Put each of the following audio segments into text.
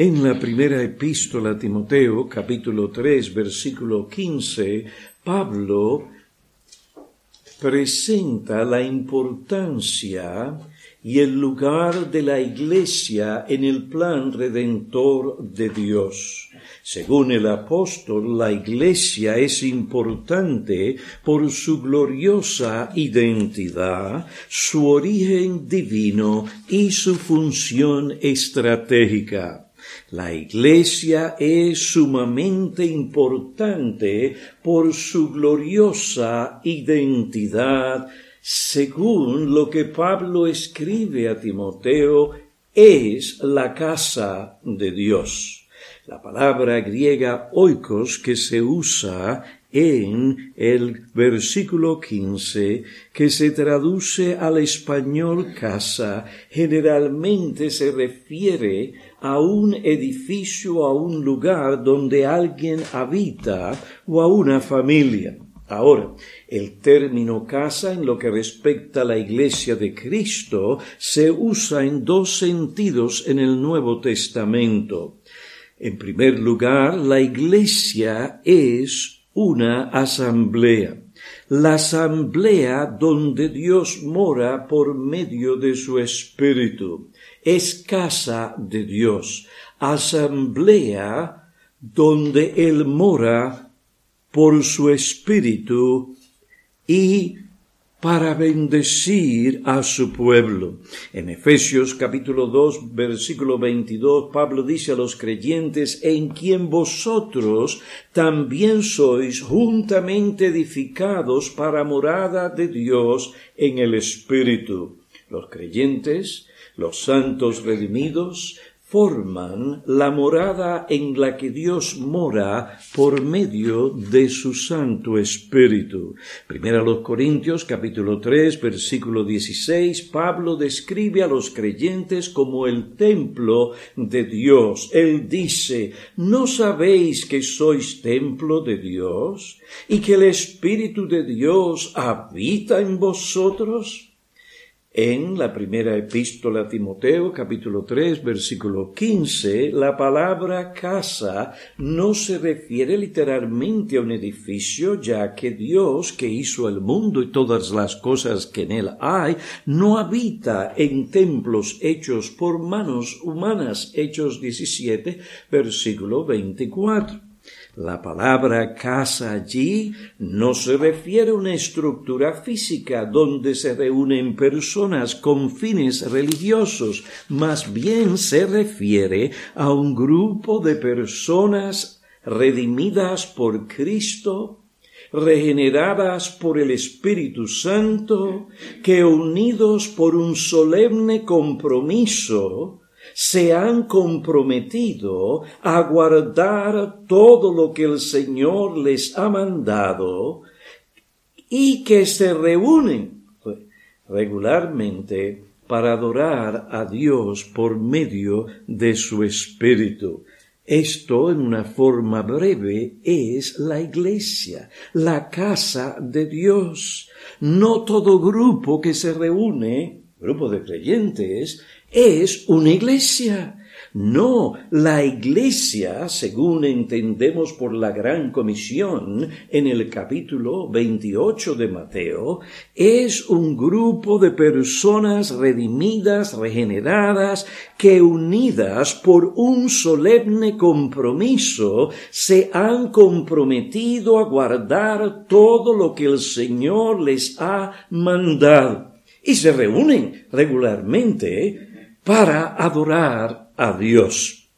En la primera epístola a Timoteo, capítulo 3, versículo 15, Pablo presenta la importancia y el lugar de la Iglesia en el plan redentor de Dios. Según el apóstol, la Iglesia es importante por su gloriosa identidad, su origen divino y su función estratégica. La Iglesia es sumamente importante por su gloriosa identidad, según lo que Pablo escribe a Timoteo, es la casa de Dios. La palabra griega oikos que se usa en el versículo 15, que se traduce al español casa, generalmente se refiere a un edificio, a un lugar donde alguien habita o a una familia. Ahora, el término casa en lo que respecta a la iglesia de Cristo se usa en dos sentidos en el Nuevo Testamento. En primer lugar, la iglesia es una asamblea. La asamblea donde Dios mora por medio de su Espíritu es casa de Dios, asamblea donde Él mora por su espíritu y para bendecir a su pueblo. En Efesios capítulo 2 versículo 22 Pablo dice a los creyentes en quien vosotros también sois juntamente edificados para morada de Dios en el espíritu. Los creyentes los santos redimidos forman la morada en la que Dios mora por medio de su Santo Espíritu. Primero a los Corintios capítulo 3 versículo 16 Pablo describe a los creyentes como el templo de Dios. Él dice, ¿no sabéis que sois templo de Dios y que el Espíritu de Dios habita en vosotros? En la primera epístola a Timoteo, capítulo 3, versículo 15, la palabra casa no se refiere literalmente a un edificio, ya que Dios, que hizo el mundo y todas las cosas que en él hay, no habita en templos hechos por manos humanas. Hechos 17, versículo 24. La palabra casa allí no se refiere a una estructura física donde se reúnen personas con fines religiosos, más bien se refiere a un grupo de personas redimidas por Cristo, regeneradas por el Espíritu Santo, que unidos por un solemne compromiso se han comprometido a guardar todo lo que el Señor les ha mandado y que se reúnen regularmente para adorar a Dios por medio de su Espíritu. Esto, en una forma breve, es la iglesia, la casa de Dios. No todo grupo que se reúne, grupo de creyentes, es una iglesia. No, la iglesia, según entendemos por la gran comisión en el capítulo 28 de Mateo, es un grupo de personas redimidas, regeneradas, que unidas por un solemne compromiso se han comprometido a guardar todo lo que el Señor les ha mandado. Y se reúnen regularmente para adorar a Dios.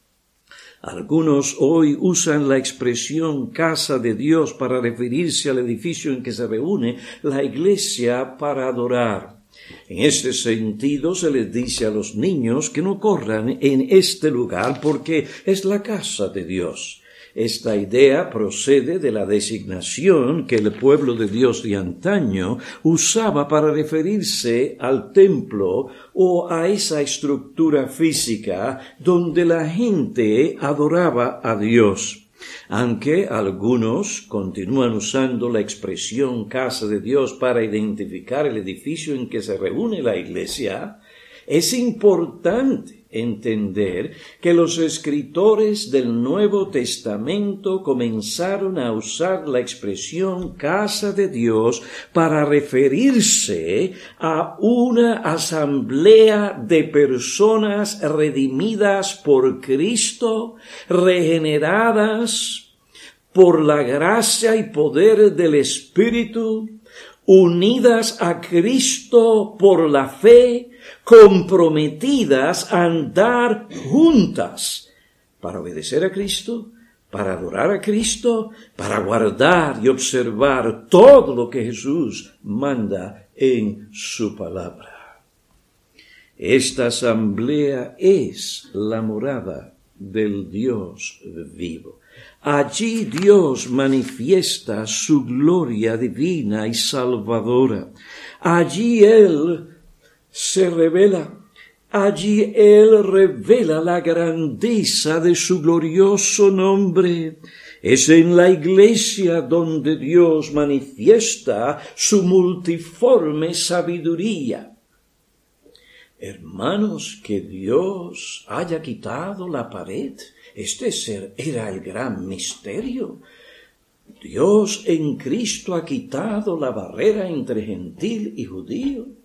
Algunos hoy usan la expresión casa de Dios para referirse al edificio en que se reúne la iglesia para adorar. En este sentido se les dice a los niños que no corran en este lugar porque es la casa de Dios. Esta idea procede de la designación que el pueblo de Dios de antaño usaba para referirse al templo o a esa estructura física donde la gente adoraba a Dios. Aunque algunos continúan usando la expresión casa de Dios para identificar el edificio en que se reúne la iglesia, es importante entender que los escritores del Nuevo Testamento comenzaron a usar la expresión casa de Dios para referirse a una asamblea de personas redimidas por Cristo, regeneradas por la gracia y poder del Espíritu, unidas a Cristo por la fe, comprometidas a andar juntas para obedecer a Cristo, para adorar a Cristo, para guardar y observar todo lo que Jesús manda en su palabra. Esta asamblea es la morada del Dios vivo. Allí Dios manifiesta su gloria divina y salvadora. Allí Él se revela. Allí Él revela la grandeza de su glorioso nombre. Es en la iglesia donde Dios manifiesta su multiforme sabiduría. Hermanos, que Dios haya quitado la pared. Este ser era el gran misterio. Dios en Cristo ha quitado la barrera entre gentil y judío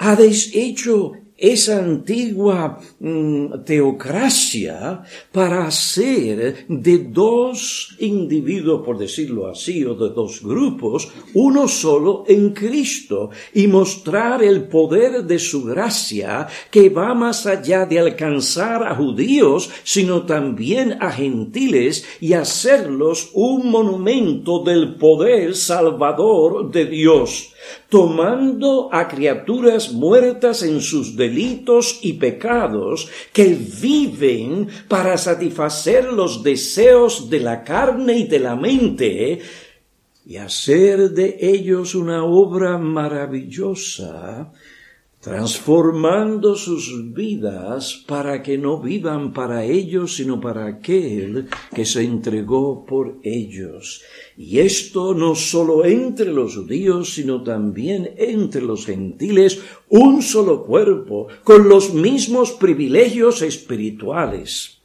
habéis hecho esa antigua mm, teocracia para hacer de dos individuos, por decirlo así, o de dos grupos, uno solo en Cristo y mostrar el poder de su gracia que va más allá de alcanzar a judíos, sino también a gentiles y hacerlos un monumento del poder salvador de Dios tomando a criaturas muertas en sus delitos y pecados, que viven para satisfacer los deseos de la carne y de la mente, y hacer de ellos una obra maravillosa transformando sus vidas para que no vivan para ellos, sino para aquel que se entregó por ellos. Y esto no solo entre los judíos, sino también entre los gentiles, un solo cuerpo, con los mismos privilegios espirituales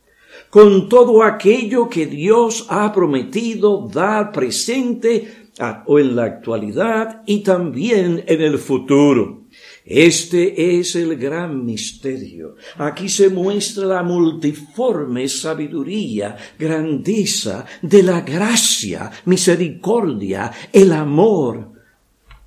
con todo aquello que Dios ha prometido dar presente o en la actualidad y también en el futuro. Este es el gran misterio. Aquí se muestra la multiforme sabiduría, grandeza de la gracia, misericordia, el amor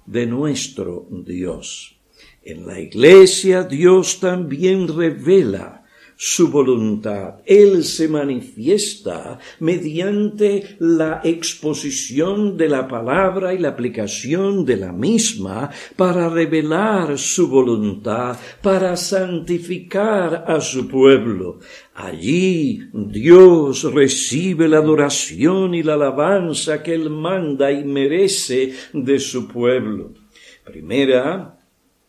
de nuestro Dios. En la iglesia Dios también revela su voluntad. Él se manifiesta mediante la exposición de la palabra y la aplicación de la misma para revelar su voluntad, para santificar a su pueblo. Allí Dios recibe la adoración y la alabanza que Él manda y merece de su pueblo. Primera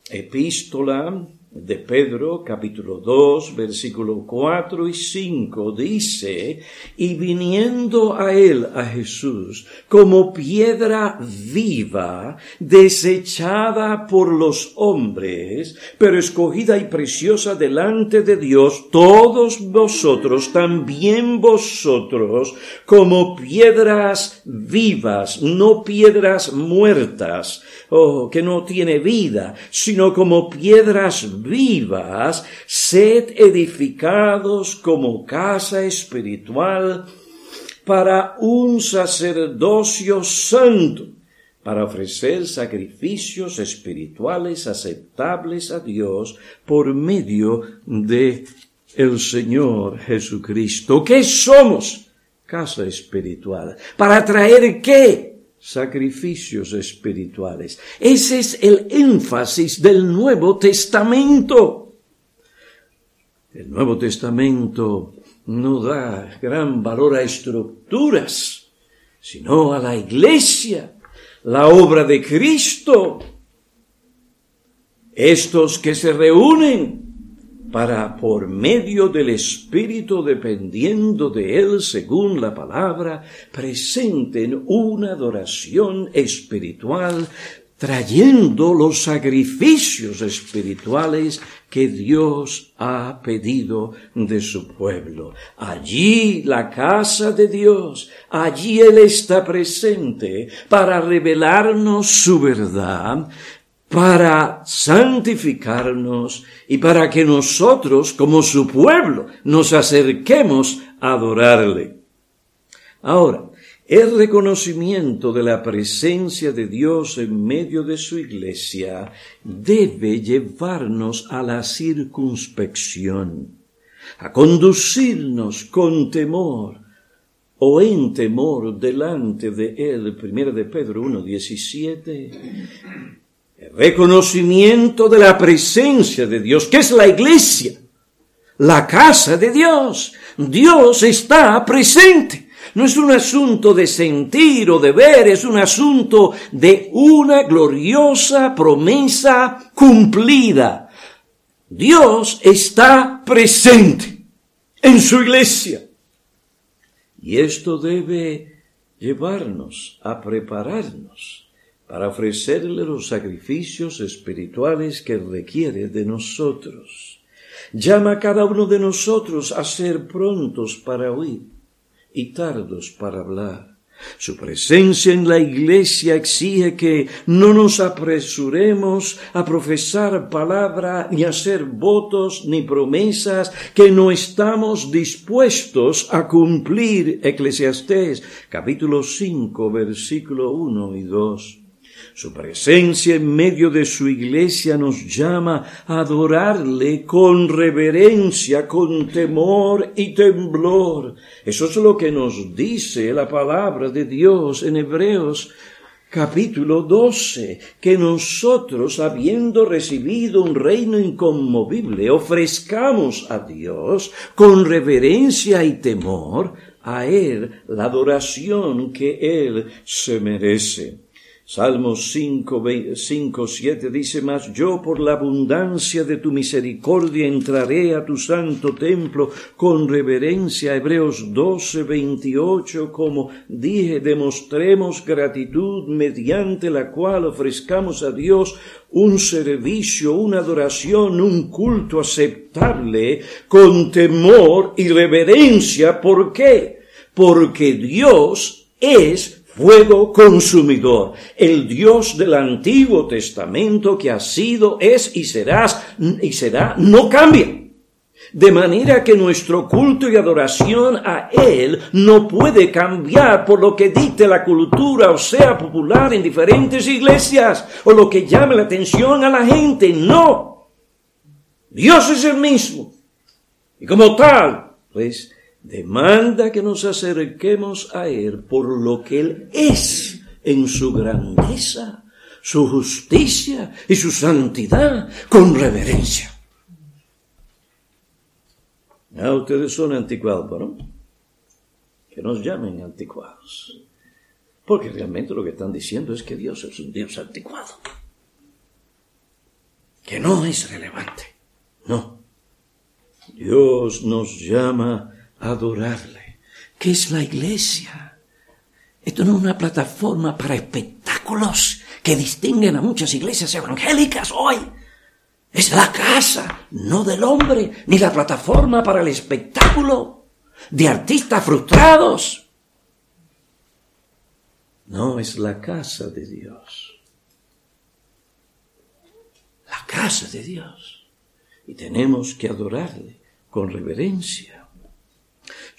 epístola de Pedro, capítulo 2, versículo 4 y 5, dice, y viniendo a él, a Jesús, como piedra viva, desechada por los hombres, pero escogida y preciosa delante de Dios, todos vosotros, también vosotros, como piedras vivas, no piedras muertas, oh, que no tiene vida, sino como piedras vivas, sed edificados como casa espiritual para un sacerdocio santo, para ofrecer sacrificios espirituales aceptables a Dios por medio de el Señor Jesucristo. ¿Qué somos? Casa espiritual. ¿Para traer qué? Sacrificios espirituales. Ese es el énfasis del Nuevo Testamento. El Nuevo Testamento no da gran valor a estructuras, sino a la iglesia, la obra de Cristo. Estos que se reúnen para por medio del Espíritu, dependiendo de Él según la palabra, presenten una adoración espiritual trayendo los sacrificios espirituales que Dios ha pedido de su pueblo. Allí la casa de Dios, allí Él está presente para revelarnos su verdad, para santificarnos y para que nosotros, como su pueblo, nos acerquemos a adorarle. Ahora, el reconocimiento de la presencia de Dios en medio de su iglesia debe llevarnos a la circunspección, a conducirnos con temor o en temor delante de Él. Primero de Pedro 1.17. El reconocimiento de la presencia de Dios, que es la iglesia, la casa de Dios. Dios está presente. No es un asunto de sentir o de ver, es un asunto de una gloriosa promesa cumplida. Dios está presente en su iglesia. Y esto debe llevarnos a prepararnos para ofrecerle los sacrificios espirituales que requiere de nosotros. Llama a cada uno de nosotros a ser prontos para oír y tardos para hablar. Su presencia en la iglesia exige que no nos apresuremos a profesar palabra ni a hacer votos ni promesas que no estamos dispuestos a cumplir. Eclesiastés capítulo 5 versículo 1 y 2. Su presencia en medio de su iglesia nos llama a adorarle con reverencia, con temor y temblor. Eso es lo que nos dice la palabra de Dios en Hebreos capítulo 12, que nosotros, habiendo recibido un reino inconmovible, ofrezcamos a Dios con reverencia y temor a Él la adoración que Él se merece. Salmos 5, 5, 7 dice más, yo por la abundancia de tu misericordia entraré a tu santo templo con reverencia. Hebreos 12, 28, como dije, demostremos gratitud mediante la cual ofrezcamos a Dios un servicio, una adoración, un culto aceptable con temor y reverencia. ¿Por qué? Porque Dios es fuego consumidor, el Dios del Antiguo Testamento que ha sido, es y serás y será, no cambia. De manera que nuestro culto y adoración a Él no puede cambiar por lo que dicte la cultura o sea popular en diferentes iglesias o lo que llame la atención a la gente. No. Dios es el mismo. Y como tal, pues demanda que nos acerquemos a Él por lo que Él es en su grandeza, su justicia y su santidad con reverencia. Ya ustedes son anticuados, ¿no? Que nos llamen anticuados. Porque realmente lo que están diciendo es que Dios es un Dios anticuado. Que no es relevante. No. Dios nos llama adorarle. ¿Qué es la iglesia? Esto no es una plataforma para espectáculos que distinguen a muchas iglesias evangélicas hoy. Es la casa, no del hombre, ni la plataforma para el espectáculo de artistas frustrados. No, es la casa de Dios. La casa de Dios. Y tenemos que adorarle con reverencia.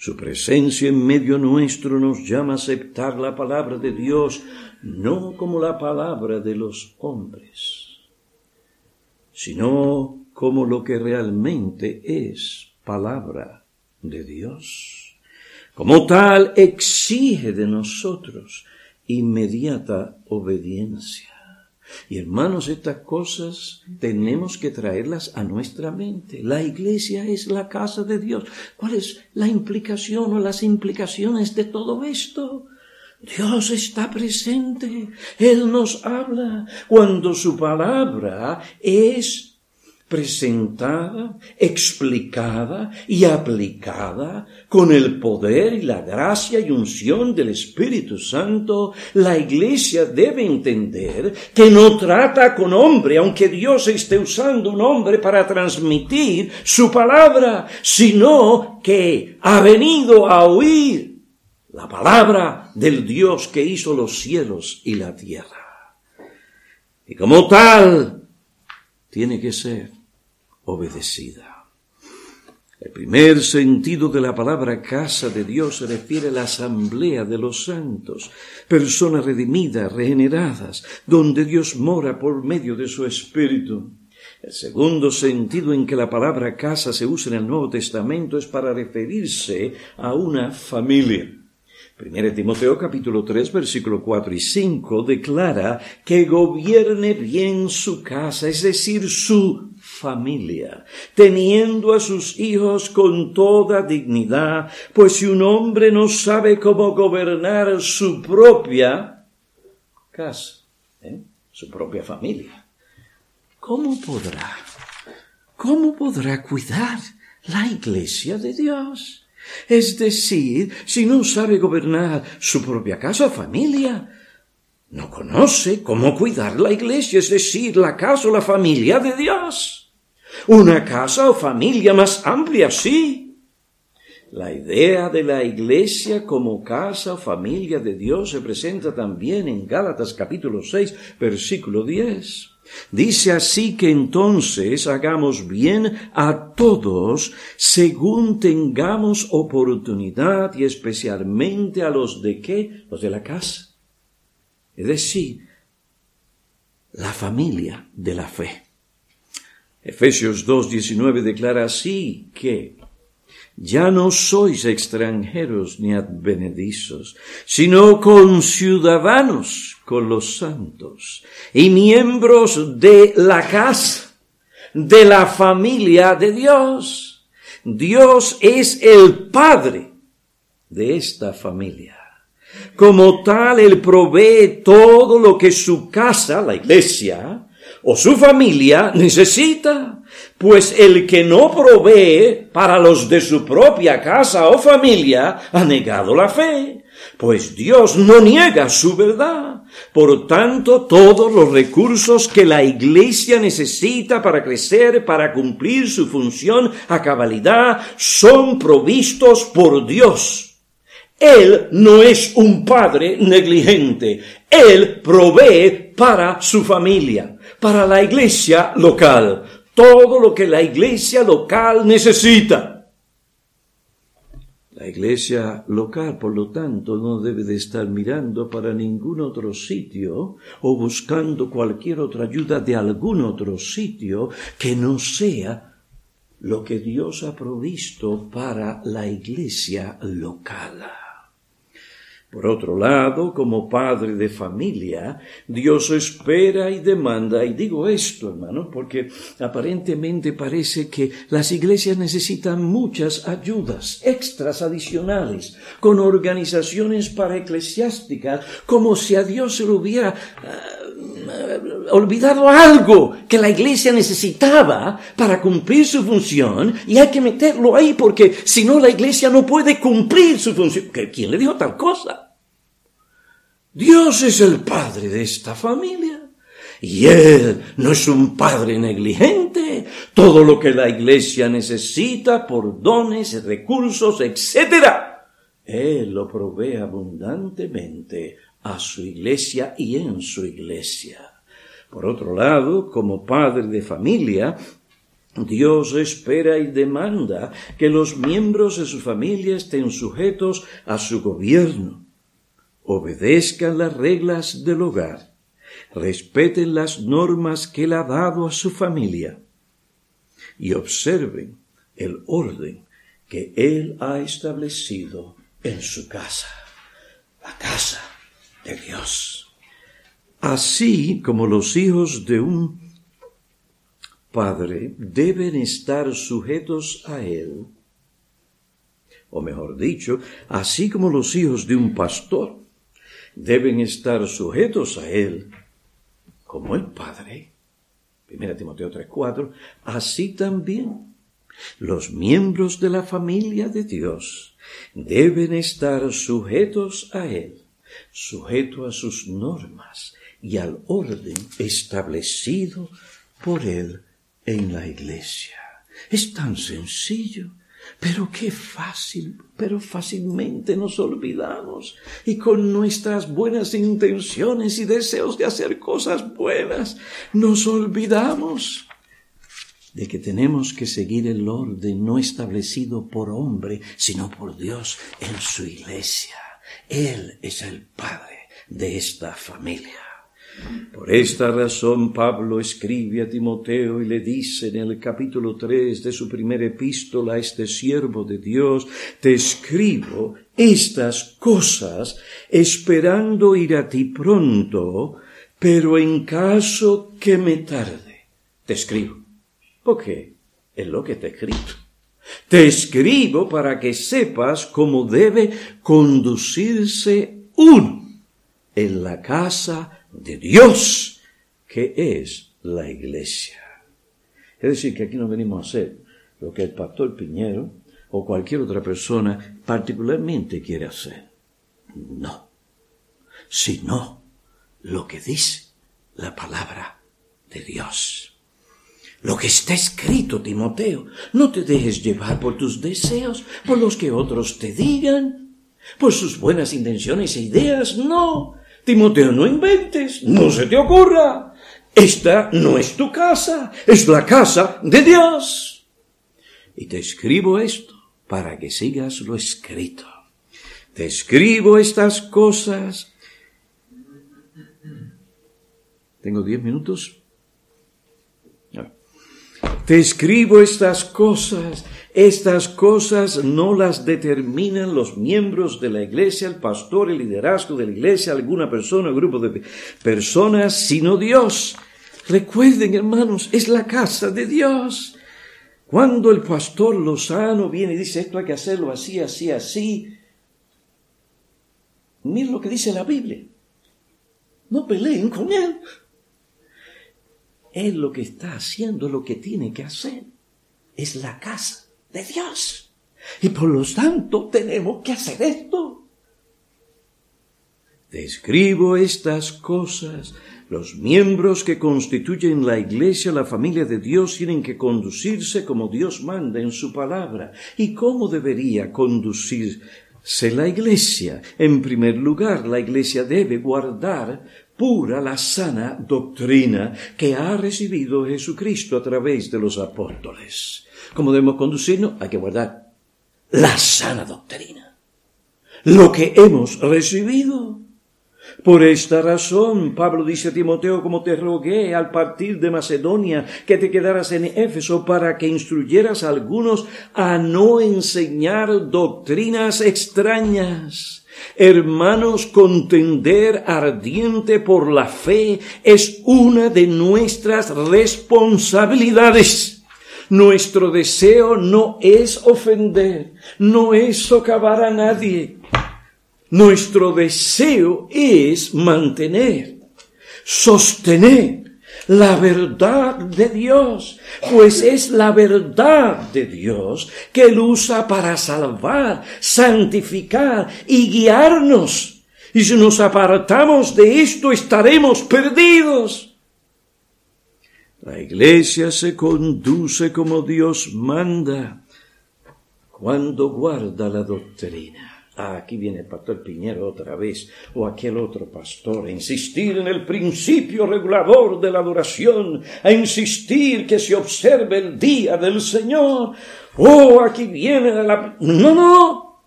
Su presencia en medio nuestro nos llama a aceptar la palabra de Dios no como la palabra de los hombres, sino como lo que realmente es palabra de Dios. Como tal, exige de nosotros inmediata obediencia. Y hermanos, estas cosas tenemos que traerlas a nuestra mente. La iglesia es la casa de Dios. ¿Cuál es la implicación o las implicaciones de todo esto? Dios está presente. Él nos habla cuando su palabra es presentada, explicada y aplicada con el poder y la gracia y unción del Espíritu Santo, la Iglesia debe entender que no trata con hombre, aunque Dios esté usando un hombre para transmitir su palabra, sino que ha venido a oír la palabra del Dios que hizo los cielos y la tierra. Y como tal, tiene que ser obedecida. El primer sentido de la palabra casa de Dios se refiere a la asamblea de los santos, personas redimidas, regeneradas, donde Dios mora por medio de su Espíritu. El segundo sentido en que la palabra casa se usa en el Nuevo Testamento es para referirse a una familia. 1 Timoteo capítulo 3 versículo 4 y 5 declara que gobierne bien su casa, es decir, su familia, teniendo a sus hijos con toda dignidad, pues si un hombre no sabe cómo gobernar su propia casa, ¿eh? su propia familia, ¿cómo podrá, cómo podrá cuidar la iglesia de Dios? Es decir, si no sabe gobernar su propia casa o familia, no conoce cómo cuidar la iglesia, es decir, la casa o la familia de Dios. Una casa o familia más amplia, sí. La idea de la iglesia como casa o familia de Dios se presenta también en Gálatas capítulo 6, versículo 10. Dice así que entonces hagamos bien a todos según tengamos oportunidad y especialmente a los de qué? Los de la casa. Es decir, la familia de la fe. Efesios 2.19 declara así que ya no sois extranjeros ni advenedizos, sino conciudadanos con los santos y miembros de la casa, de la familia de Dios. Dios es el Padre de esta familia. Como tal, Él provee todo lo que su casa, la iglesia, o su familia necesita. Pues el que no provee para los de su propia casa o familia ha negado la fe, pues Dios no niega su verdad. Por tanto, todos los recursos que la Iglesia necesita para crecer, para cumplir su función a cabalidad, son provistos por Dios. Él no es un padre negligente. Él provee para su familia, para la iglesia local todo lo que la iglesia local necesita. La iglesia local, por lo tanto, no debe de estar mirando para ningún otro sitio o buscando cualquier otra ayuda de algún otro sitio que no sea lo que Dios ha provisto para la iglesia local. Por otro lado, como padre de familia, Dios espera y demanda, y digo esto, hermano, porque aparentemente parece que las iglesias necesitan muchas ayudas extras adicionales, con organizaciones para eclesiásticas, como si a Dios se le hubiera olvidado algo que la iglesia necesitaba para cumplir su función, y hay que meterlo ahí porque si no la iglesia no puede cumplir su función. ¿Quién le dijo tal cosa? Dios es el padre de esta familia. Y Él no es un padre negligente. Todo lo que la iglesia necesita por dones, recursos, etc. Él lo provee abundantemente a su iglesia y en su iglesia. Por otro lado, como padre de familia, Dios espera y demanda que los miembros de su familia estén sujetos a su gobierno obedezcan las reglas del hogar, respeten las normas que él ha dado a su familia y observen el orden que él ha establecido en su casa, la casa de Dios. Así como los hijos de un padre deben estar sujetos a él, o mejor dicho, así como los hijos de un pastor deben estar sujetos a Él como el Padre. 1 Timoteo 3:4, así también los miembros de la familia de Dios deben estar sujetos a Él, sujetos a sus normas y al orden establecido por Él en la iglesia. Es tan sencillo, pero qué fácil, pero fácilmente nos olvidamos y con nuestras buenas intenciones y deseos de hacer cosas buenas, nos olvidamos de que tenemos que seguir el orden no establecido por hombre, sino por Dios en su iglesia. Él es el Padre de esta familia. Por esta razón Pablo escribe a Timoteo y le dice en el capítulo 3 de su primera epístola a este siervo de Dios, te escribo estas cosas esperando ir a ti pronto, pero en caso que me tarde, te escribo. Porque es lo que te he escrito. Te escribo para que sepas cómo debe conducirse uno en la casa de Dios, que es la iglesia. Es decir, que aquí no venimos a hacer lo que el pastor Piñero o cualquier otra persona particularmente quiere hacer. No, sino lo que dice la palabra de Dios. Lo que está escrito, Timoteo, no te dejes llevar por tus deseos, por los que otros te digan, por sus buenas intenciones e ideas, no, Timoteo, no inventes, no se te ocurra. Esta no es tu casa, es la casa de Dios. Y te escribo esto para que sigas lo escrito. Te escribo estas cosas. ¿Tengo diez minutos? Te escribo estas cosas estas cosas no las determinan los miembros de la iglesia, el pastor, el liderazgo de la iglesia, alguna persona, un grupo de personas, sino Dios. Recuerden, hermanos, es la casa de Dios. Cuando el pastor Lozano viene y dice esto hay que hacerlo así, así, así, miren lo que dice la Biblia. No peleen con él. Él lo que está haciendo, lo que tiene que hacer, es la casa de Dios. Y por lo tanto tenemos que hacer esto. Describo estas cosas. Los miembros que constituyen la iglesia, la familia de Dios, tienen que conducirse como Dios manda en su palabra. ¿Y cómo debería conducirse la iglesia? En primer lugar, la iglesia debe guardar pura la sana doctrina que ha recibido Jesucristo a través de los apóstoles. ¿Cómo debemos conducirnos? Hay que guardar la sana doctrina. Lo que hemos recibido. Por esta razón, Pablo dice a Timoteo, como te rogué al partir de Macedonia, que te quedaras en Éfeso para que instruyeras a algunos a no enseñar doctrinas extrañas. Hermanos, contender ardiente por la fe es una de nuestras responsabilidades. Nuestro deseo no es ofender, no es socavar a nadie. Nuestro deseo es mantener, sostener la verdad de Dios, pues es la verdad de Dios que Él usa para salvar, santificar y guiarnos. Y si nos apartamos de esto estaremos perdidos. La iglesia se conduce como Dios manda cuando guarda la doctrina. Ah, aquí viene el pastor Piñero otra vez, o aquel otro pastor, a insistir en el principio regulador de la adoración, a insistir que se observe el día del Señor. Oh, aquí viene la... No, no.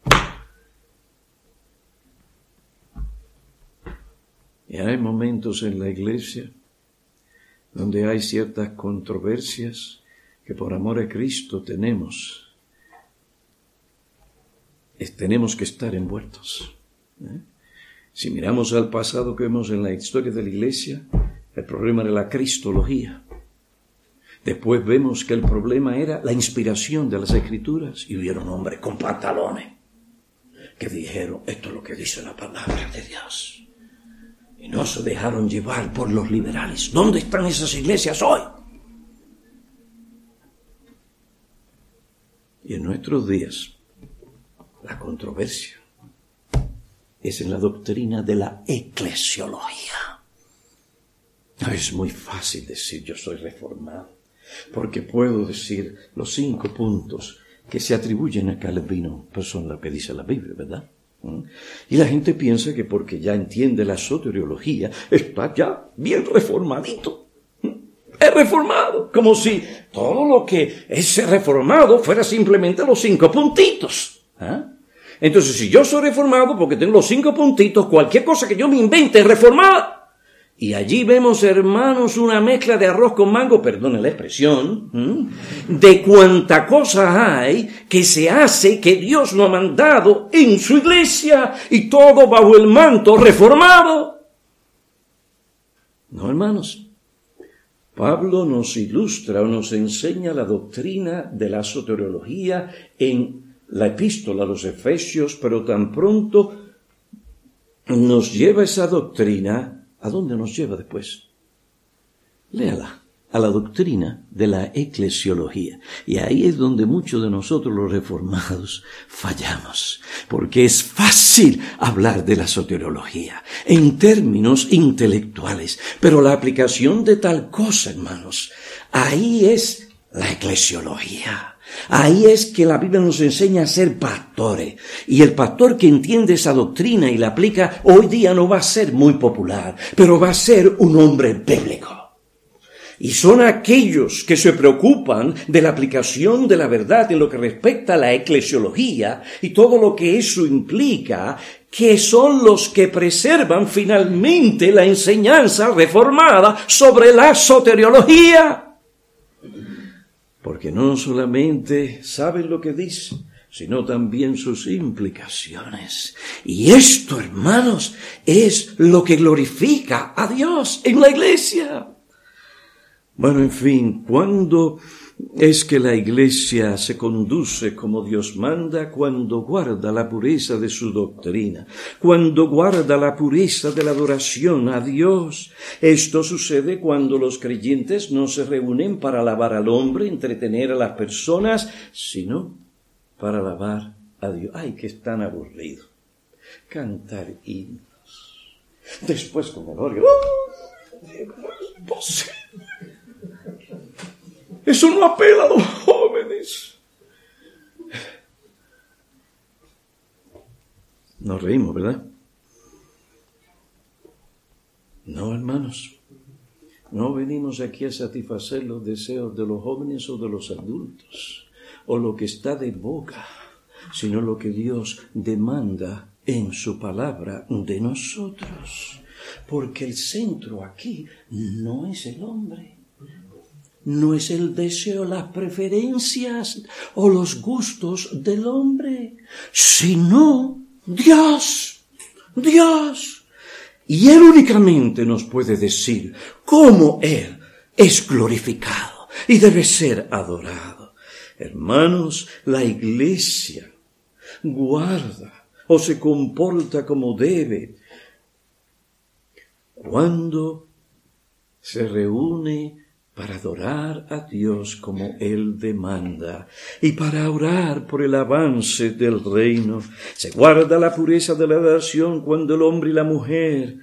Y hay momentos en la iglesia donde hay ciertas controversias que por amor a Cristo tenemos, tenemos que estar envueltos. ¿eh? Si miramos al pasado que vemos en la historia de la Iglesia, el problema era la cristología. Después vemos que el problema era la inspiración de las escrituras y vieron hombres con pantalones que dijeron, esto es lo que dice la palabra de Dios. Y no se dejaron llevar por los liberales. ¿Dónde están esas iglesias hoy? Y en nuestros días la controversia es en la doctrina de la eclesiología. Es muy fácil decir yo soy reformado, porque puedo decir los cinco puntos que se atribuyen a Calvino, pero son lo que dice la Biblia, ¿verdad? ¿Mm? Y la gente piensa que porque ya entiende la soteriología, está ya bien reformadito. ¿Mm? Es reformado, como si todo lo que es reformado fuera simplemente los cinco puntitos. ¿ah? Entonces, si yo soy reformado porque tengo los cinco puntitos, cualquier cosa que yo me invente es reformada. Y allí vemos, hermanos, una mezcla de arroz con mango, perdone la expresión, de cuánta cosa hay que se hace que Dios no ha mandado en su iglesia y todo bajo el manto reformado. No, hermanos. Pablo nos ilustra o nos enseña la doctrina de la soteriología en la epístola a los Efesios, pero tan pronto nos lleva esa doctrina ¿A dónde nos lleva después? Léala, a la doctrina de la eclesiología. Y ahí es donde muchos de nosotros los reformados fallamos, porque es fácil hablar de la soteriología en términos intelectuales, pero la aplicación de tal cosa, hermanos, ahí es la eclesiología. Ahí es que la Biblia nos enseña a ser pastores. Y el pastor que entiende esa doctrina y la aplica hoy día no va a ser muy popular, pero va a ser un hombre bíblico. Y son aquellos que se preocupan de la aplicación de la verdad en lo que respecta a la eclesiología y todo lo que eso implica, que son los que preservan finalmente la enseñanza reformada sobre la soteriología porque no solamente saben lo que dice, sino también sus implicaciones. Y esto, hermanos, es lo que glorifica a Dios en la iglesia. Bueno, en fin, cuando es que la Iglesia se conduce como Dios manda cuando guarda la pureza de su doctrina, cuando guarda la pureza de la adoración a Dios. Esto sucede cuando los creyentes no se reúnen para alabar al hombre, entretener a las personas, sino para alabar a Dios. ¡Ay, que es tan aburrido! Cantar himnos. Después con el. ¡Oh! Eso no apela a los jóvenes. Nos reímos, ¿verdad? No, hermanos. No venimos aquí a satisfacer los deseos de los jóvenes o de los adultos, o lo que está de boca, sino lo que Dios demanda en su palabra de nosotros. Porque el centro aquí no es el hombre no es el deseo, las preferencias o los gustos del hombre, sino Dios, Dios. Y Él únicamente nos puede decir cómo Él es glorificado y debe ser adorado. Hermanos, la iglesia guarda o se comporta como debe cuando se reúne para adorar a Dios como Él demanda y para orar por el avance del reino. Se guarda la pureza de la adoración cuando el hombre y la mujer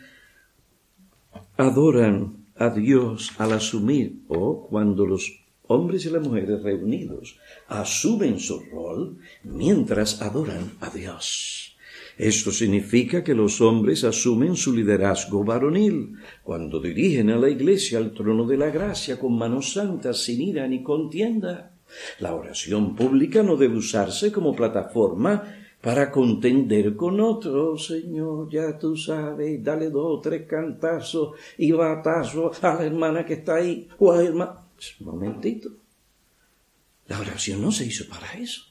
adoran a Dios al asumir o cuando los hombres y las mujeres reunidos asumen su rol mientras adoran a Dios. Esto significa que los hombres asumen su liderazgo varonil cuando dirigen a la iglesia al trono de la gracia con manos santas sin ira ni contienda. La oración pública no debe usarse como plataforma para contender con otros. Señor, ya tú sabes, dale dos o tres cantazos y batazos a la hermana que está ahí o al hermano. Un momentito. La oración no se hizo para eso.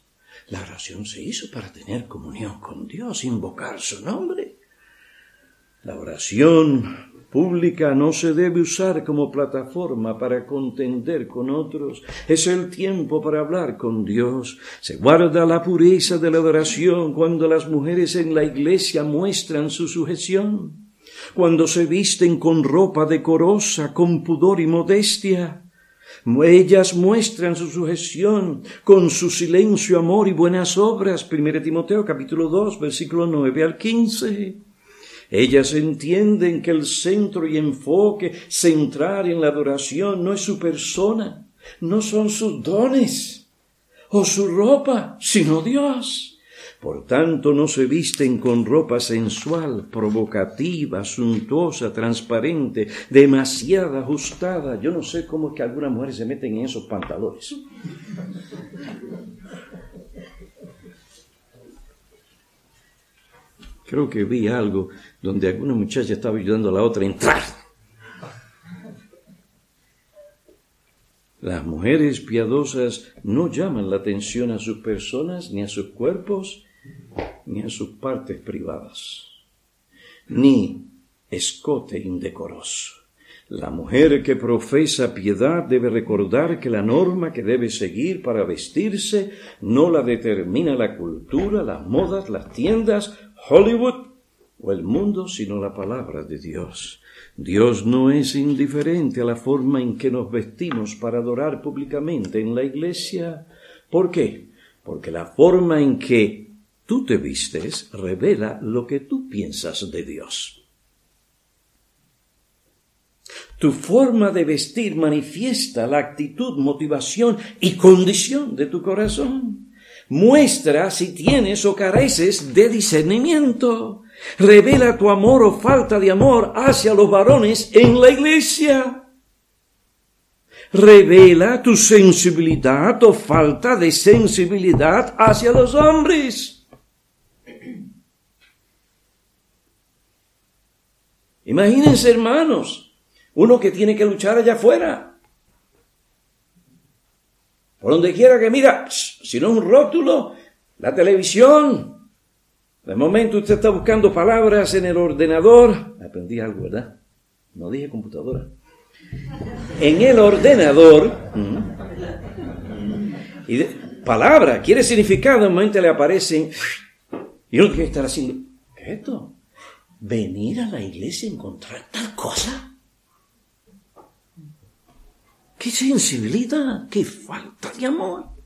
La oración se hizo para tener comunión con Dios, invocar su nombre. La oración pública no se debe usar como plataforma para contender con otros. Es el tiempo para hablar con Dios. Se guarda la pureza de la adoración cuando las mujeres en la iglesia muestran su sujeción, cuando se visten con ropa decorosa, con pudor y modestia Ellas muestran su sujeción con su silencio, amor y buenas obras. 1 Timoteo capítulo 2, versículo 9 al 15. Ellas entienden que el centro y enfoque centrar en la adoración no es su persona, no son sus dones o su ropa, sino Dios. Por tanto, no se visten con ropa sensual, provocativa, suntuosa, transparente, demasiado ajustada. Yo no sé cómo es que algunas mujeres se meten en esos pantalones. Creo que vi algo donde alguna muchacha estaba ayudando a la otra a entrar. Las mujeres piadosas no llaman la atención a sus personas ni a sus cuerpos, ni a sus partes privadas, ni escote indecoroso. La mujer que profesa piedad debe recordar que la norma que debe seguir para vestirse no la determina la cultura, las modas, las tiendas, Hollywood o el mundo, sino la palabra de Dios. Dios no es indiferente a la forma en que nos vestimos para adorar públicamente en la iglesia. ¿Por qué? Porque la forma en que tú te vistes revela lo que tú piensas de Dios. Tu forma de vestir manifiesta la actitud, motivación y condición de tu corazón. Muestra si tienes o careces de discernimiento. Revela tu amor o falta de amor hacia los varones en la iglesia. Revela tu sensibilidad o falta de sensibilidad hacia los hombres. Imagínense, hermanos, uno que tiene que luchar allá afuera. Por donde quiera que mira, si no es un rótulo, la televisión. De momento usted está buscando palabras en el ordenador. Aprendí algo, ¿verdad? No dije computadora. En el ordenador. Y palabra, quiere significado, de momento le aparecen. Y uno que estar haciendo. ¿Qué es esto? Venir a la iglesia y encontrar tal cosa. ¡Qué sensibilidad! ¡Qué falta de amor!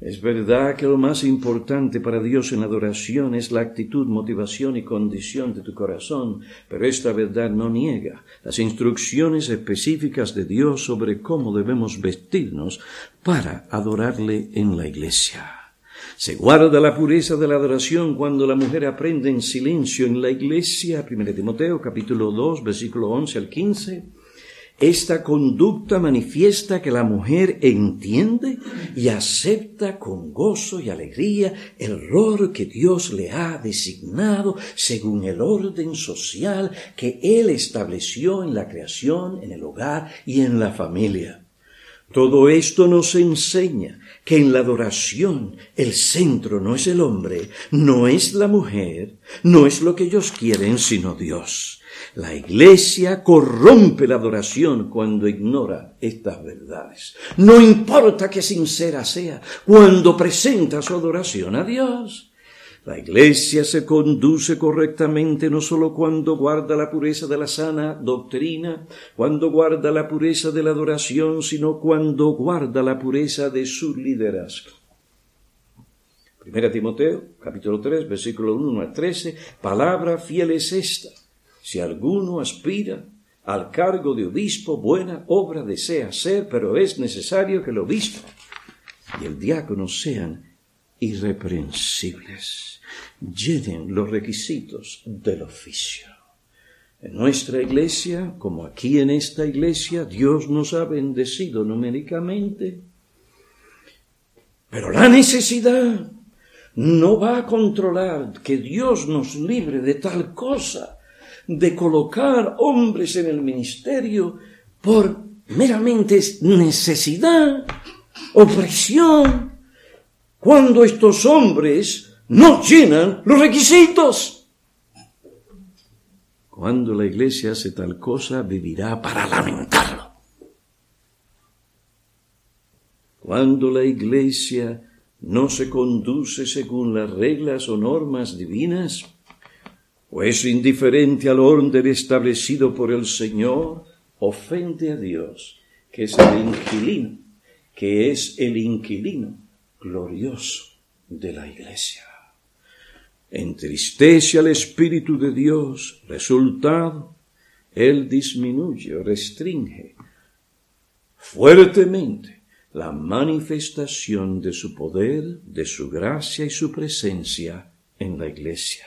Es verdad que lo más importante para Dios en la adoración es la actitud, motivación y condición de tu corazón, pero esta verdad no niega las instrucciones específicas de Dios sobre cómo debemos vestirnos para adorarle en la iglesia. Se guarda la pureza de la adoración cuando la mujer aprende en silencio en la iglesia. 1 Timoteo capítulo 2 versículo 11 al 15. Esta conducta manifiesta que la mujer entiende y acepta con gozo y alegría el rol que Dios le ha designado según el orden social que Él estableció en la creación, en el hogar y en la familia. Todo esto nos enseña que en la adoración el centro no es el hombre, no es la mujer, no es lo que ellos quieren, sino Dios. La iglesia corrompe la adoración cuando ignora estas verdades. No importa que sincera sea, cuando presenta su adoración a Dios. La Iglesia se conduce correctamente no sólo cuando guarda la pureza de la sana doctrina, cuando guarda la pureza de la adoración, sino cuando guarda la pureza de su liderazgo. Primera Timoteo, capítulo 3, versículo 1 al 13, palabra fiel es esta. Si alguno aspira al cargo de obispo, buena obra desea hacer, pero es necesario que el obispo y el diácono sean irreprensibles, llenen los requisitos del oficio. En nuestra iglesia, como aquí en esta iglesia, Dios nos ha bendecido numéricamente, pero la necesidad no va a controlar que Dios nos libre de tal cosa, de colocar hombres en el ministerio por meramente necesidad, opresión, cuando estos hombres no llenan los requisitos. Cuando la iglesia hace tal cosa, vivirá para lamentarlo. Cuando la iglesia no se conduce según las reglas o normas divinas, o es indiferente al orden establecido por el Señor, ofende a Dios, que es el inquilino, que es el inquilino glorioso de la iglesia. Entristece al Espíritu de Dios, resultado, Él disminuye restringe fuertemente la manifestación de su poder, de su gracia y su presencia en la iglesia.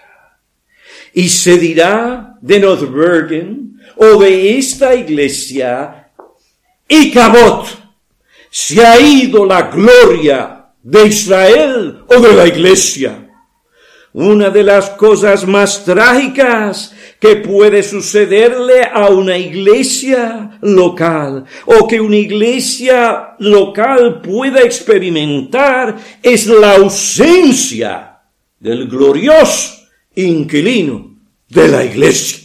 Y se dirá de Northbergen o de esta iglesia, y Cabot, se ha ido la gloria de Israel o de la iglesia. Una de las cosas más trágicas que puede sucederle a una iglesia local o que una iglesia local pueda experimentar es la ausencia del glorioso inquilino de la iglesia.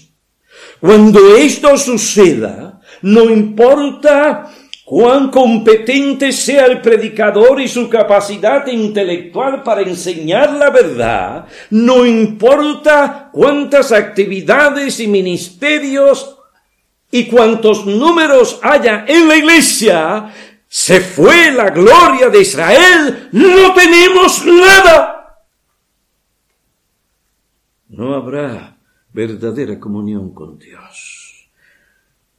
Cuando esto suceda, no importa cuán competente sea el predicador y su capacidad intelectual para enseñar la verdad, no importa cuántas actividades y ministerios y cuántos números haya en la iglesia, se fue la gloria de Israel, no tenemos nada. No habrá verdadera comunión con Dios.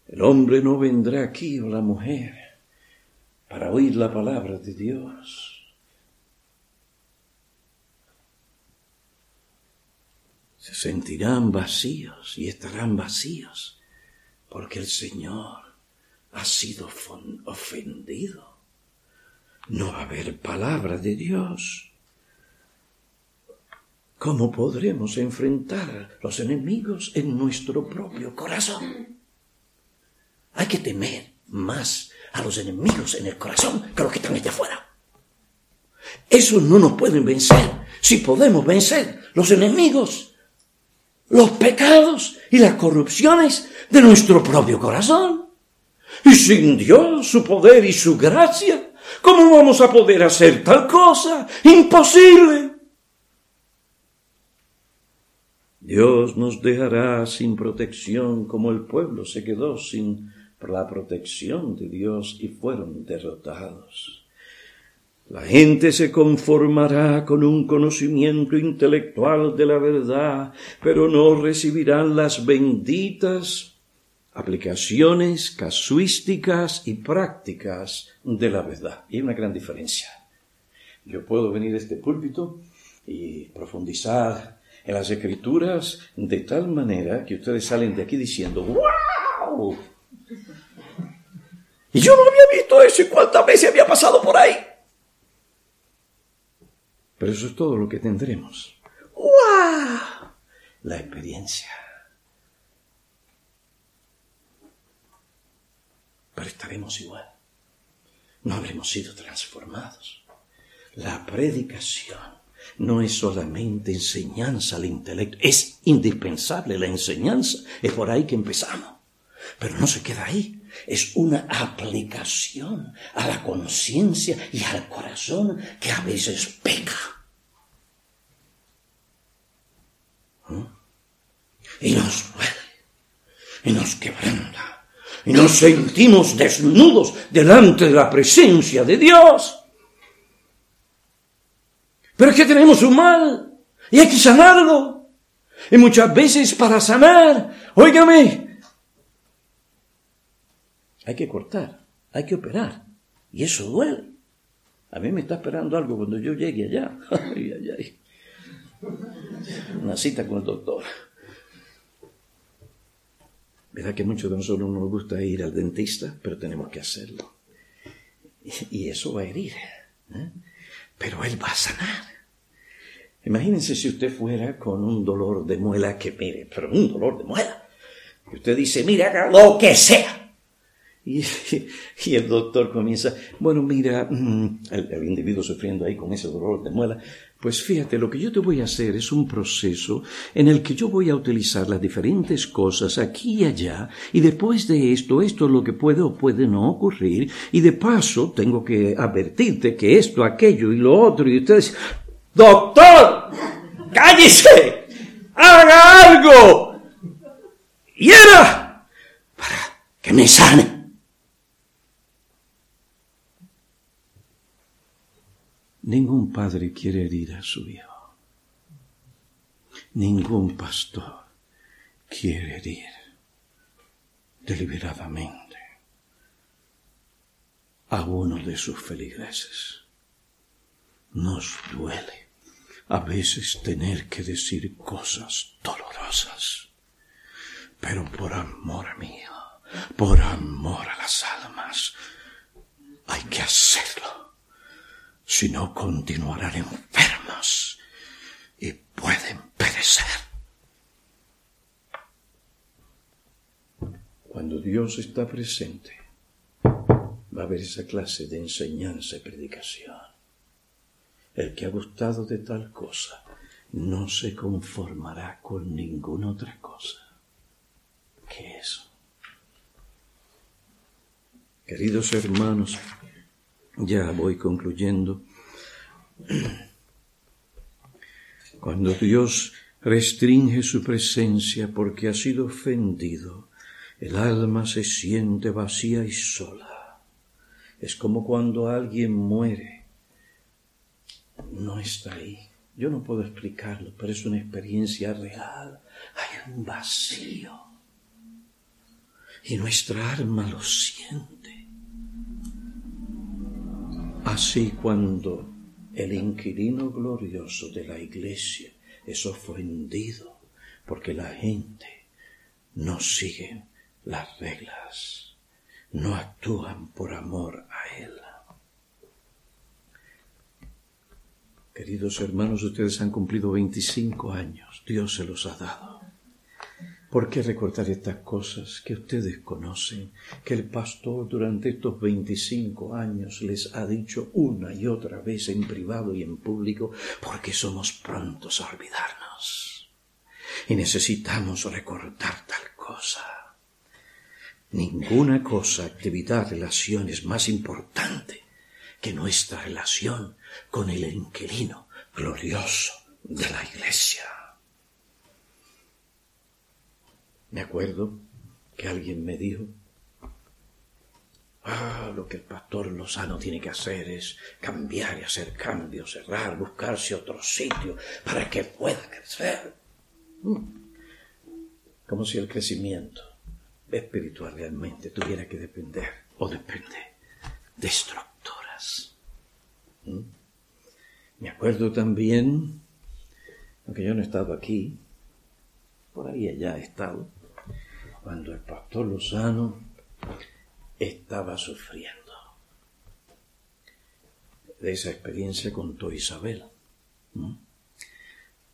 El hombre no vendrá aquí o la mujer para oír la palabra de Dios. Se sentirán vacíos y estarán vacíos porque el Señor ha sido ofendido. No va a haber palabra de Dios. ¿Cómo podremos enfrentar los enemigos en nuestro propio corazón? Hay que temer más a los enemigos en el corazón que a los que están allá afuera. Eso no nos pueden vencer. Si podemos vencer los enemigos, los pecados y las corrupciones de nuestro propio corazón. Y sin Dios, su poder y su gracia, ¿cómo vamos a poder hacer tal cosa? Imposible. Dios nos dejará sin protección como el pueblo se quedó sin por la protección de Dios y fueron derrotados. La gente se conformará con un conocimiento intelectual de la verdad, pero no recibirán las benditas aplicaciones casuísticas y prácticas de la verdad. Y hay una gran diferencia. Yo puedo venir a este púlpito y profundizar en las escrituras de tal manera que ustedes salen de aquí diciendo, ¡Wow! Y yo no había visto eso y cuántas veces había pasado por ahí. Pero eso es todo lo que tendremos. ¡Wow! La experiencia. Pero estaremos igual. No habremos sido transformados. La predicación no es solamente enseñanza al intelecto, es indispensable la enseñanza. Es por ahí que empezamos. Pero no se queda ahí es una aplicación a la conciencia y al corazón que a veces peca. ¿Mm? Y nos duele, y nos quebranta, y nos sentimos desnudos delante de la presencia de Dios. Pero es que tenemos un mal, y hay que sanarlo. Y muchas veces para sanar, óigame, hay que cortar, hay que operar. Y eso duele. A mí me está esperando algo cuando yo llegue allá. ay. Una cita con el doctor. ¿Verdad que muchos de nosotros no nos gusta ir al dentista? Pero tenemos que hacerlo. Y, eso va a herir. ¿eh? Pero él va a sanar. Imagínense si usted fuera con un dolor de muela que, mire, pero un dolor de muela. Y usted dice, mire, haga lo que sea. Y, el doctor comienza, bueno, mira, mm, el, individuo sufriendo ahí con ese dolor de muela, pues fíjate, lo que yo te voy a hacer es un proceso en el que yo voy a utilizar las diferentes cosas aquí y allá, y después de esto, esto es lo que puede o puede no ocurrir, y de paso tengo que advertirte que esto, aquello y lo otro, y ustedes, doctor, cállese, haga algo. Y para que me sane. Ningún padre quiere herir a su hijo. Ningún pastor quiere herir deliberadamente a uno de sus feligreses. Nos duele a veces tener que decir cosas dolorosas, pero por amor mío, por amor a las almas, hay que hacerlo. Si no, continuarán enfermos y pueden perecer. Cuando Dios está presente, va a haber esa clase de enseñanza y predicación. El que ha gustado de tal cosa no se conformará con ninguna otra cosa que eso. Queridos hermanos, ya voy concluyendo. Cuando Dios restringe su presencia porque ha sido ofendido, el alma se siente vacía y sola. Es como cuando alguien muere. No está ahí. Yo no puedo explicarlo, pero es una experiencia real. Hay un vacío. Y nuestra alma lo siente. Así cuando el inquilino glorioso de la iglesia es ofendido porque la gente no sigue las reglas, no actúan por amor a Él. Queridos hermanos, ustedes han cumplido 25 años, Dios se los ha dado. ¿Por qué recordar estas cosas que ustedes conocen, que el pastor durante estos 25 años les ha dicho una y otra vez en privado y en público? Porque somos prontos a olvidarnos. Y necesitamos recordar tal cosa. Ninguna cosa, actividad, relación es más importante que nuestra relación con el inquilino glorioso de la iglesia. Me acuerdo que alguien me dijo, ah, lo que el pastor Lozano tiene que hacer es cambiar y hacer cambios, cerrar, buscarse otro sitio para que pueda crecer. Mm. Como si el crecimiento espiritual realmente tuviera que depender o depende de estructuras. ¿Mm? Me acuerdo también, aunque yo no he estado aquí, por ahí allá he estado, cuando el pastor Lozano estaba sufriendo. De esa experiencia contó Isabel.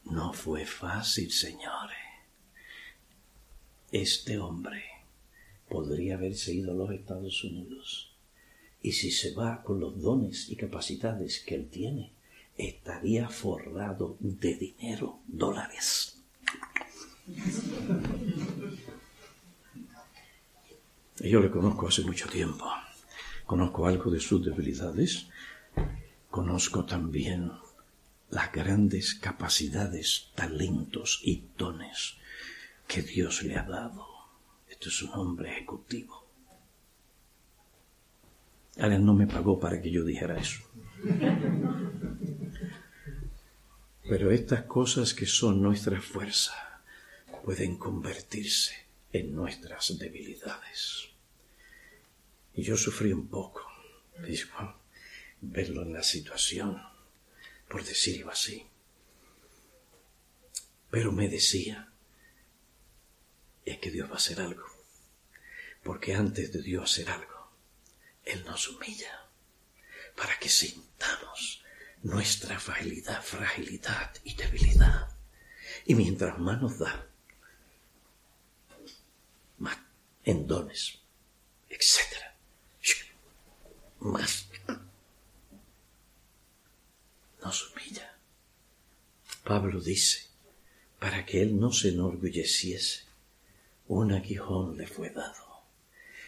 No fue fácil, señores. Este hombre podría haberse ido a los Estados Unidos. Y si se va con los dones y capacidades que él tiene, estaría forrado de dinero, dólares. Yo le conozco hace mucho tiempo. Conozco algo de sus debilidades. Conozco también las grandes capacidades, talentos y dones que Dios le ha dado. Esto es un hombre ejecutivo. Ahora no me pagó para que yo dijera eso. Pero estas cosas que son nuestra fuerza pueden convertirse en nuestras debilidades. Y yo sufrí un poco, verlo en la situación, por decirlo así. Pero me decía, es que Dios va a hacer algo. Porque antes de Dios hacer algo, Él nos humilla para que sintamos nuestra fragilidad, fragilidad y debilidad. Y mientras más nos da, más en dones, etc. Más nos humilla. Pablo dice, para que él no se enorgulleciese, un aguijón le fue dado,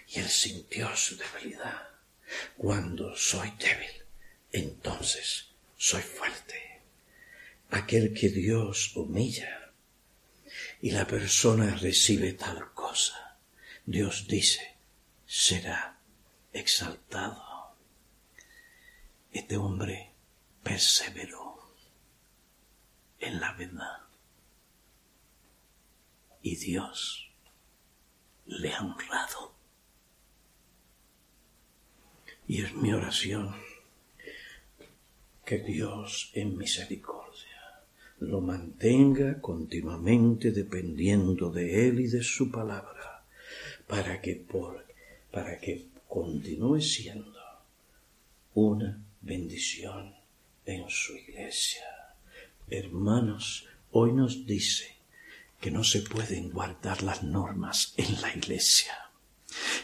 y él sintió su debilidad. Cuando soy débil, entonces soy fuerte. Aquel que Dios humilla y la persona recibe tal cosa, Dios dice, será exaltado. Este hombre perseveró en la verdad y Dios le ha honrado. Y es mi oración que Dios en misericordia lo mantenga continuamente dependiendo de Él y de su palabra, para que, por, para que continúe siendo una bendición en su iglesia. Hermanos, hoy nos dice que no se pueden guardar las normas en la iglesia,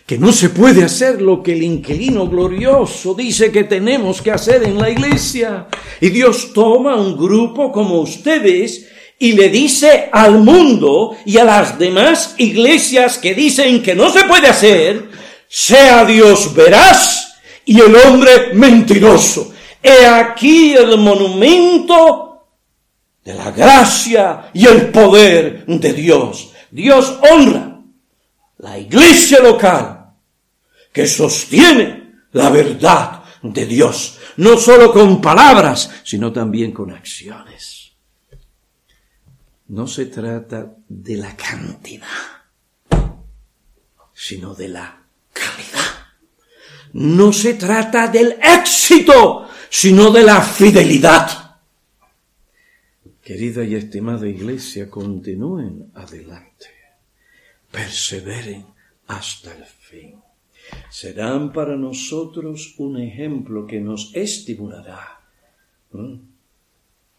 que no se puede hacer lo que el inquilino glorioso dice que tenemos que hacer en la iglesia. Y Dios toma un grupo como ustedes y le dice al mundo y a las demás iglesias que dicen que no se puede hacer, sea Dios veraz y el hombre mentiroso. He aquí el monumento de la gracia y el poder de Dios. Dios honra la iglesia local que sostiene la verdad de Dios, no solo con palabras, sino también con acciones. No se trata de la cantidad, sino de la calidad. No se trata del éxito, sino de la fidelidad. Querida y estimada iglesia, continúen adelante, perseveren hasta el fin. Serán para nosotros un ejemplo que nos estimulará,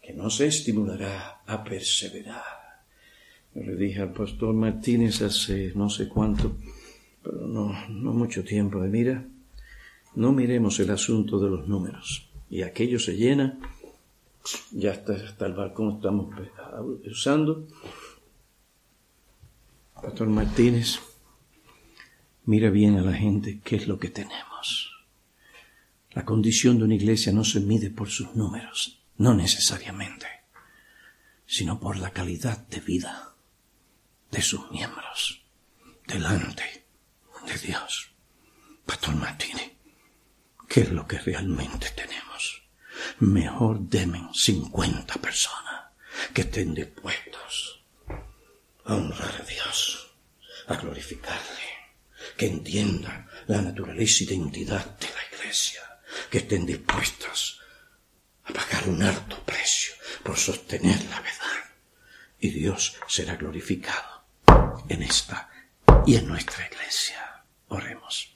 que nos estimulará a perseverar. Yo le dije al pastor Martínez hace no sé cuánto, pero no, no mucho tiempo, mira, no miremos el asunto de los números. Y aquello se llena, ya está, hasta el balcón estamos usando. Pastor Martínez, mira bien a la gente qué es lo que tenemos. La condición de una iglesia no se mide por sus números, no necesariamente, sino por la calidad de vida de sus miembros delante de Dios. Pastor Martínez, ¿qué es lo que realmente tenemos? Mejor demen 50 personas que estén dispuestos a honrar a Dios, a glorificarle, que entiendan la naturaleza y identidad de la iglesia, que estén dispuestos a pagar un alto precio por sostener la verdad. Y Dios será glorificado en esta y en nuestra iglesia. Oremos.